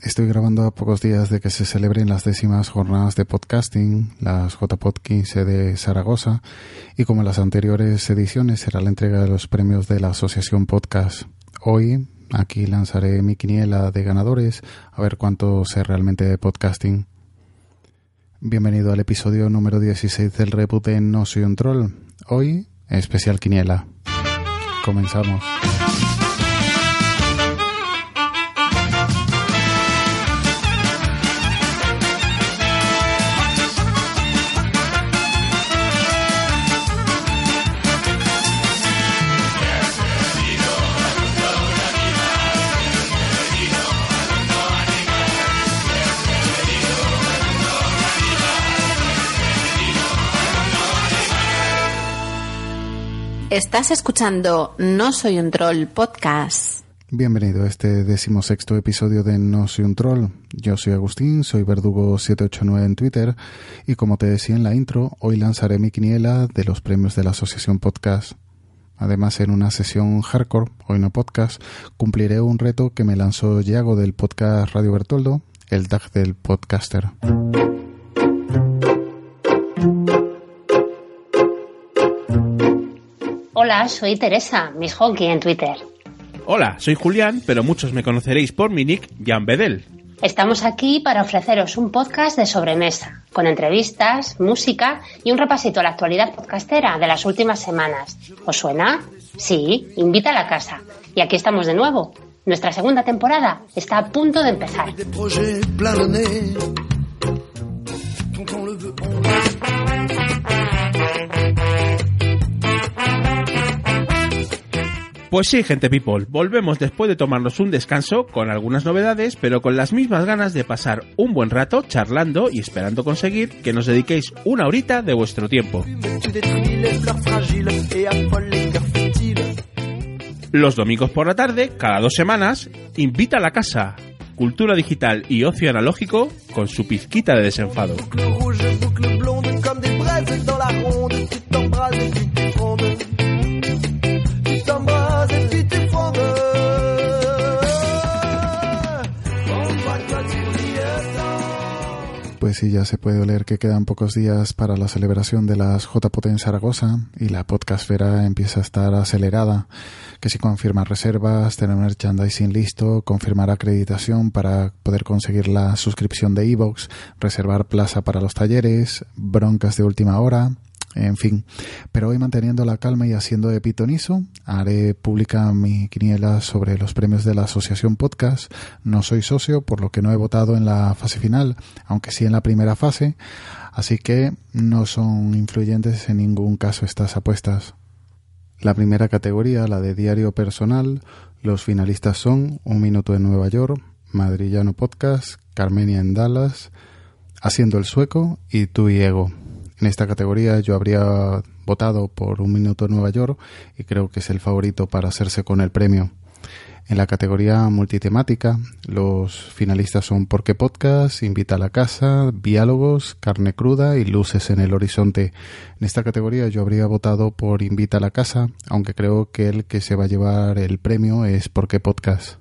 Estoy grabando a pocos días de que se celebren las décimas jornadas de podcasting, las JPod 15 de Zaragoza, y como en las anteriores ediciones será la entrega de los premios de la Asociación Podcast. Hoy, aquí lanzaré mi quiniela de ganadores, a ver cuánto sé realmente de podcasting. Bienvenido al episodio número 16 del reboot de No Soy un Troll. Hoy, especial quiniela. Comenzamos. Estás escuchando No Soy un Troll podcast. Bienvenido a este decimosexto episodio de No Soy un Troll. Yo soy Agustín, soy Verdugo789 en Twitter y como te decía en la intro, hoy lanzaré mi quiniela de los premios de la Asociación Podcast. Además, en una sesión hardcore, hoy no podcast, cumpliré un reto que me lanzó Yago del podcast Radio Bertoldo, el DAG del podcaster. Hola, soy Teresa, Miss Hockey en Twitter. Hola, soy Julián, pero muchos me conoceréis por mi nick Jan Bedel. Estamos aquí para ofreceros un podcast de sobremesa, con entrevistas, música y un repasito a la actualidad podcastera de las últimas semanas. ¿Os suena? Sí, invita a la casa. Y aquí estamos de nuevo. Nuestra segunda temporada está a punto de empezar. Pues sí, gente people, volvemos después de tomarnos un descanso con algunas novedades, pero con las mismas ganas de pasar un buen rato charlando y esperando conseguir que nos dediquéis una horita de vuestro tiempo. Los domingos por la tarde, cada dos semanas, invita a la casa, cultura digital y ocio analógico con su pizquita de desenfado. Sí, ya se puede oler que quedan pocos días para la celebración de las JPOT en Zaragoza y la podcastfera empieza a estar acelerada. Que si confirmar reservas, tener merchandising listo, confirmar acreditación para poder conseguir la suscripción de Evox, reservar plaza para los talleres, broncas de última hora, en fin. Pero hoy manteniendo la calma y haciendo de pitonizo, haré pública mi quiniela sobre los premios de la Asociación Podcast. No soy socio, por lo que no he votado en la fase final, aunque sí en la primera fase, así que no son influyentes en ningún caso estas apuestas. La primera categoría, la de diario personal, los finalistas son Un Minuto en Nueva York, Madrillano Podcast, Carmenia en Dallas, Haciendo el Sueco y Tú y Ego. En esta categoría yo habría votado por Un Minuto en Nueva York y creo que es el favorito para hacerse con el premio. En la categoría multitemática, los finalistas son Porque Podcast, Invita a la Casa, Diálogos, Carne Cruda y Luces en el Horizonte. En esta categoría yo habría votado por Invita a la Casa, aunque creo que el que se va a llevar el premio es Porque Podcast.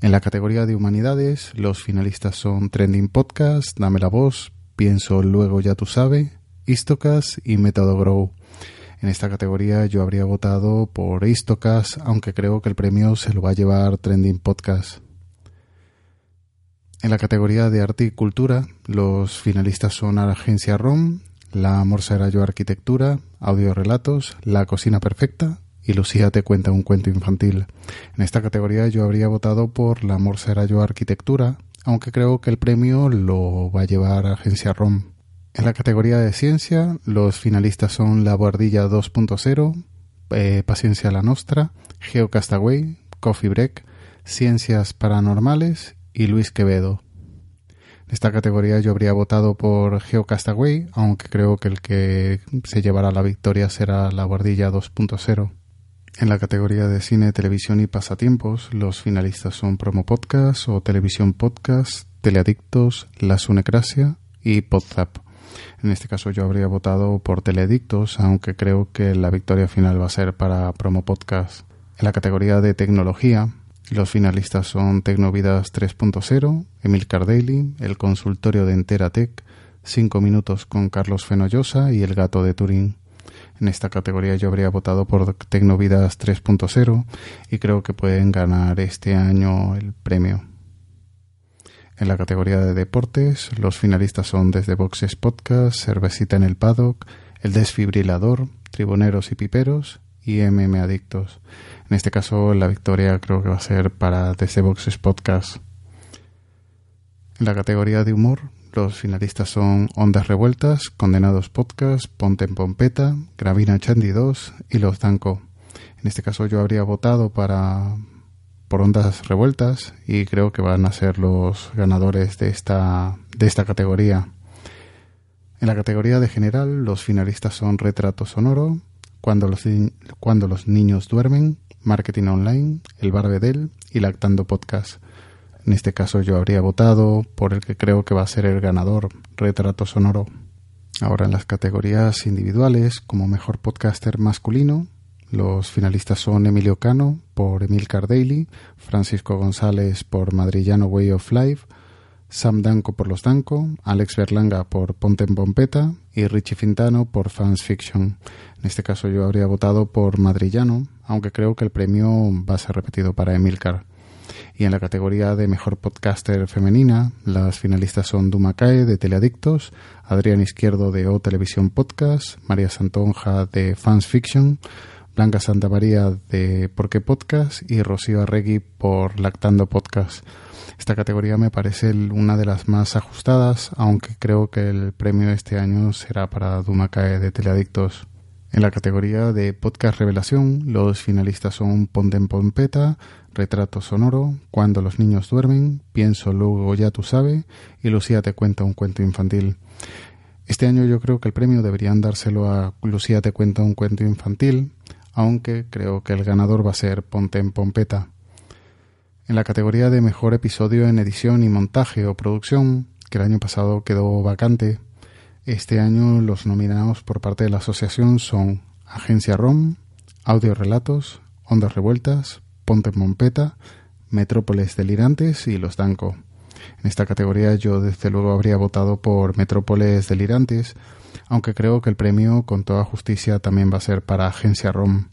En la categoría de Humanidades, los finalistas son Trending Podcast, Dame la Voz, Pienso Luego Ya Tú Sabes, Istocas y Método Grow. En esta categoría yo habría votado por Istocas, aunque creo que el premio se lo va a llevar Trending Podcast. En la categoría de arte y cultura, los finalistas son Agencia ROM, La Morsa era yo Arquitectura, Audio Relatos, La Cocina Perfecta y Lucía te cuenta un cuento infantil. En esta categoría yo habría votado por La Morsa era yo Arquitectura, aunque creo que el premio lo va a llevar Agencia ROM. En la categoría de ciencia, los finalistas son La Guardilla 2.0, eh, Paciencia la Nostra, Geocastaway, Coffee Break, Ciencias Paranormales y Luis Quevedo. En esta categoría yo habría votado por Geocastaway, aunque creo que el que se llevará la victoria será La Guardilla 2.0. En la categoría de cine, televisión y pasatiempos, los finalistas son Promo Podcast o Televisión Podcast, Teleadictos, La Sunecracia y Podzap. En este caso yo habría votado por Teleadictos, aunque creo que la victoria final va a ser para Promo Podcast. En la categoría de tecnología, los finalistas son Tecnovidas 3.0, Emil Cardelli, El Consultorio de Enteratec, 5 minutos con Carlos Fenollosa y El Gato de Turín. En esta categoría yo habría votado por Tecnovidas 3.0 y creo que pueden ganar este año el premio. En la categoría de deportes, los finalistas son Desde Boxes Podcast, Cervecita en el Paddock, El Desfibrilador, Tribuneros y Piperos y MM Adictos. En este caso, la victoria creo que va a ser para Desde Boxes Podcast. En la categoría de humor, los finalistas son Ondas Revueltas, Condenados Podcast, Ponte en Pompeta, Gravina Chandy 2 y Los Danco. En este caso yo habría votado para por Ondas Revueltas y creo que van a ser los ganadores de esta, de esta categoría. En la categoría de general, los finalistas son Retrato Sonoro, Cuando los, cuando los niños duermen, Marketing Online, El Barbedel y Lactando Podcast. En este caso yo habría votado por el que creo que va a ser el ganador, Retrato Sonoro. Ahora en las categorías individuales, como mejor podcaster masculino, los finalistas son Emilio Cano por Emil Cardaily, Francisco González por Madrillano Way of Life, Sam Danco por Los Danco, Alex Berlanga por Ponte en Pompeta y Richie Fintano por Fans Fiction. En este caso yo habría votado por Madrillano, aunque creo que el premio va a ser repetido para Emilcar. Y en la categoría de Mejor Podcaster Femenina, las finalistas son Duma Cae de Teleadictos, Adrián Izquierdo de O Televisión Podcast, María Santonja de Fans Fiction, Blanca Santa María de Por qué Podcast y Rocío Arregui por Lactando Podcast. Esta categoría me parece una de las más ajustadas, aunque creo que el premio este año será para Duma Cae de Teleadictos. En la categoría de Podcast Revelación, los finalistas son Ponte en Pompeta, Retrato Sonoro, Cuando los niños duermen, Pienso luego ya tú sabes y Lucía te cuenta un cuento infantil. Este año yo creo que el premio deberían dárselo a Lucía te cuenta un cuento infantil, aunque creo que el ganador va a ser Ponte en Pompeta. En la categoría de Mejor Episodio en Edición y Montaje o Producción, que el año pasado quedó vacante, este año los nominados por parte de la asociación son Agencia ROM, Audio Relatos, Ondas Revueltas, Ponte Mompeta, Metrópoles Delirantes y Los Danco. En esta categoría yo desde luego habría votado por Metrópoles Delirantes, aunque creo que el premio con toda justicia también va a ser para Agencia ROM.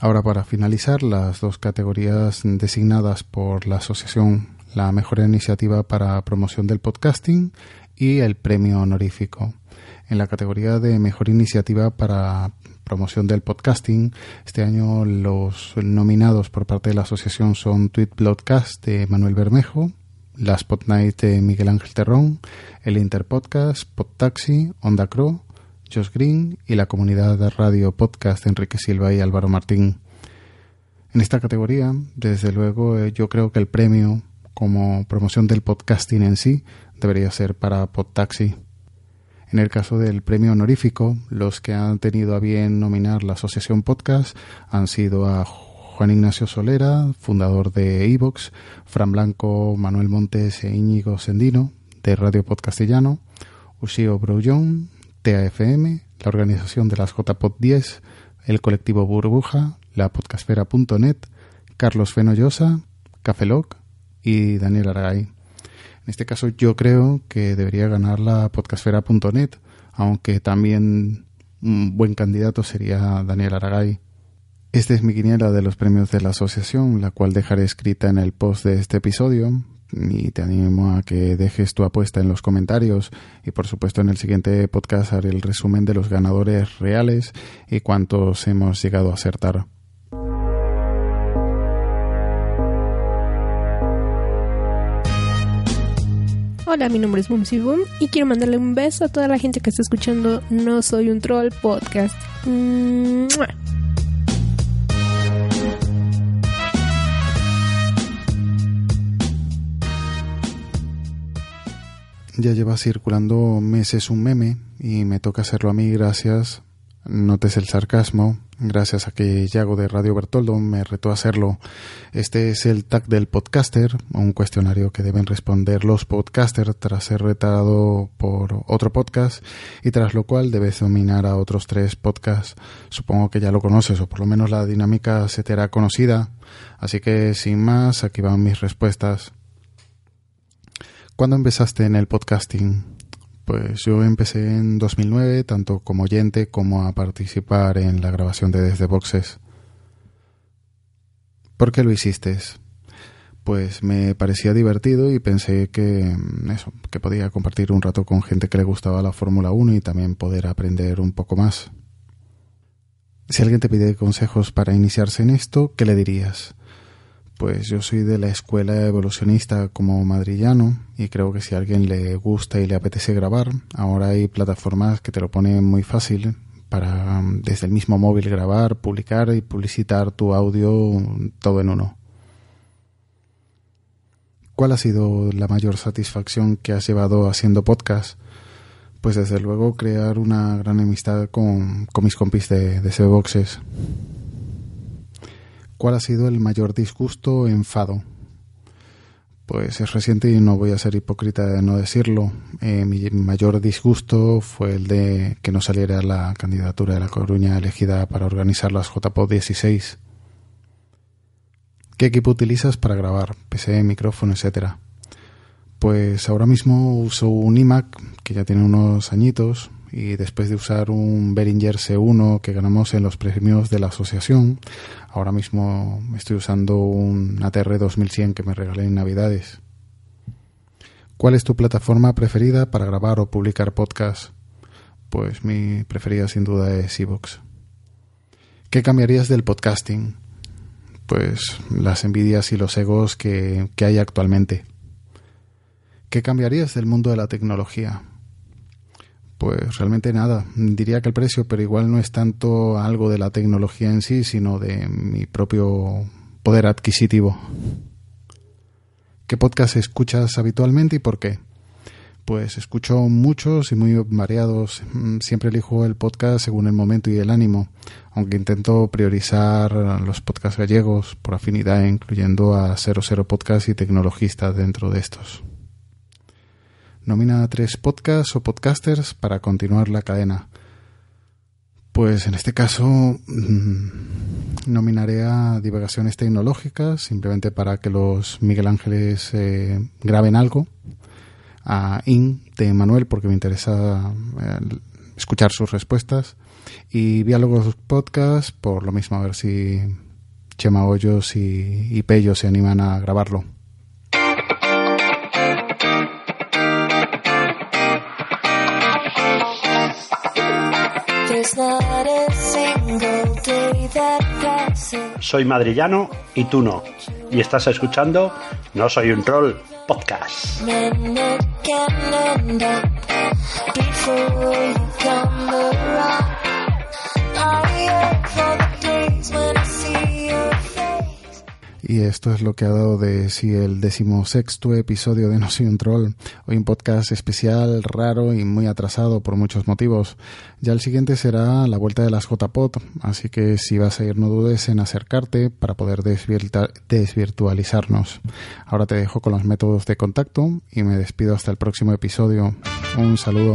Ahora para finalizar, las dos categorías designadas por la asociación, la mejor iniciativa para promoción del podcasting y el premio honorífico en la categoría de mejor iniciativa para promoción del podcasting. Este año los nominados por parte de la asociación son Tweet Broadcast de Manuel Bermejo, la Spotnight de Miguel Ángel Terrón, el Interpodcast, Podtaxi, Onda Crow, Josh Green y la comunidad de radio podcast de Enrique Silva y Álvaro Martín. En esta categoría, desde luego, eh, yo creo que el premio como promoción del podcasting en sí debería ser para Podtaxi. En el caso del premio honorífico, los que han tenido a bien nominar la Asociación Podcast han sido a Juan Ignacio Solera, fundador de Evox, Fran Blanco, Manuel Montes e Íñigo Sendino, de Radio Podcastillano, Ushio Brouillon, TAFM, la organización de las JPod 10, el colectivo Burbuja, la podcastfera.net, Carlos Fenollosa, Cafeloc y Daniel Aragay. En este caso yo creo que debería ganar la podcastfera.net, aunque también un buen candidato sería Daniel Aragay. Esta es mi quiniela de los premios de la asociación, la cual dejaré escrita en el post de este episodio y te animo a que dejes tu apuesta en los comentarios y por supuesto en el siguiente podcast haré el resumen de los ganadores reales y cuántos hemos llegado a acertar. Hola, mi nombre es Bumsy Boom y quiero mandarle un beso a toda la gente que está escuchando No Soy un Troll podcast. Ya lleva circulando meses un meme y me toca hacerlo a mí, gracias. Notes el sarcasmo, gracias a que Yago de Radio Bertoldo me retó a hacerlo. Este es el tag del podcaster, un cuestionario que deben responder los podcasters tras ser retado por otro podcast y tras lo cual debes dominar a otros tres podcasts. Supongo que ya lo conoces o por lo menos la dinámica se te hará conocida. Así que sin más, aquí van mis respuestas. ¿Cuándo empezaste en el podcasting? Pues yo empecé en 2009, tanto como oyente como a participar en la grabación de Desde Boxes. ¿Por qué lo hiciste? Pues me parecía divertido y pensé que mm, eso, que podía compartir un rato con gente que le gustaba la Fórmula 1 y también poder aprender un poco más. Si alguien te pide consejos para iniciarse en esto, ¿qué le dirías? Pues yo soy de la escuela evolucionista como madrillano y creo que si a alguien le gusta y le apetece grabar, ahora hay plataformas que te lo ponen muy fácil para desde el mismo móvil grabar, publicar y publicitar tu audio todo en uno. ¿Cuál ha sido la mayor satisfacción que has llevado haciendo podcast? Pues desde luego crear una gran amistad con, con mis compis de, de Boxes. ¿Cuál ha sido el mayor disgusto o enfado? Pues es reciente y no voy a ser hipócrita de no decirlo. Eh, mi mayor disgusto fue el de que no saliera la candidatura de La Coruña elegida para organizar las JPO 16. ¿Qué equipo utilizas para grabar? PC, micrófono, etcétera. Pues ahora mismo uso un iMac que ya tiene unos añitos y después de usar un Behringer C1 que ganamos en los premios de la asociación, ahora mismo estoy usando un ATR 2100 que me regalé en Navidades. ¿Cuál es tu plataforma preferida para grabar o publicar podcast? Pues mi preferida sin duda es Evox. ¿Qué cambiarías del podcasting? Pues las envidias y los egos que, que hay actualmente. ¿Qué cambiarías del mundo de la tecnología? Pues realmente nada. Diría que el precio, pero igual no es tanto algo de la tecnología en sí, sino de mi propio poder adquisitivo. ¿Qué podcast escuchas habitualmente y por qué? Pues escucho muchos y muy variados. Mm, siempre elijo el podcast según el momento y el ánimo, aunque intento priorizar los podcasts gallegos por afinidad, incluyendo a 00 Podcast y Tecnologistas dentro de estos. Nomina a tres podcasts o podcasters para continuar la cadena. Pues en este caso mm, nominaré a Divagaciones Tecnológicas, simplemente para que los Miguel Ángeles eh, graben algo. A IN de Manuel, porque me interesa eh, escuchar sus respuestas. Y Diálogos Podcast, por lo mismo, a ver si Chema Hoyos y, y Pello se animan a grabarlo. Soy madrillano y tú no. Y estás escuchando No Soy un Troll Podcast. Y esto es lo que ha dado de sí el decimosexto episodio de No Soy un Troll. Hoy un podcast especial, raro y muy atrasado por muchos motivos. Ya el siguiente será la vuelta de las JPOT, así que si vas a ir no dudes en acercarte para poder desvirtualizarnos. Ahora te dejo con los métodos de contacto y me despido hasta el próximo episodio. Un saludo.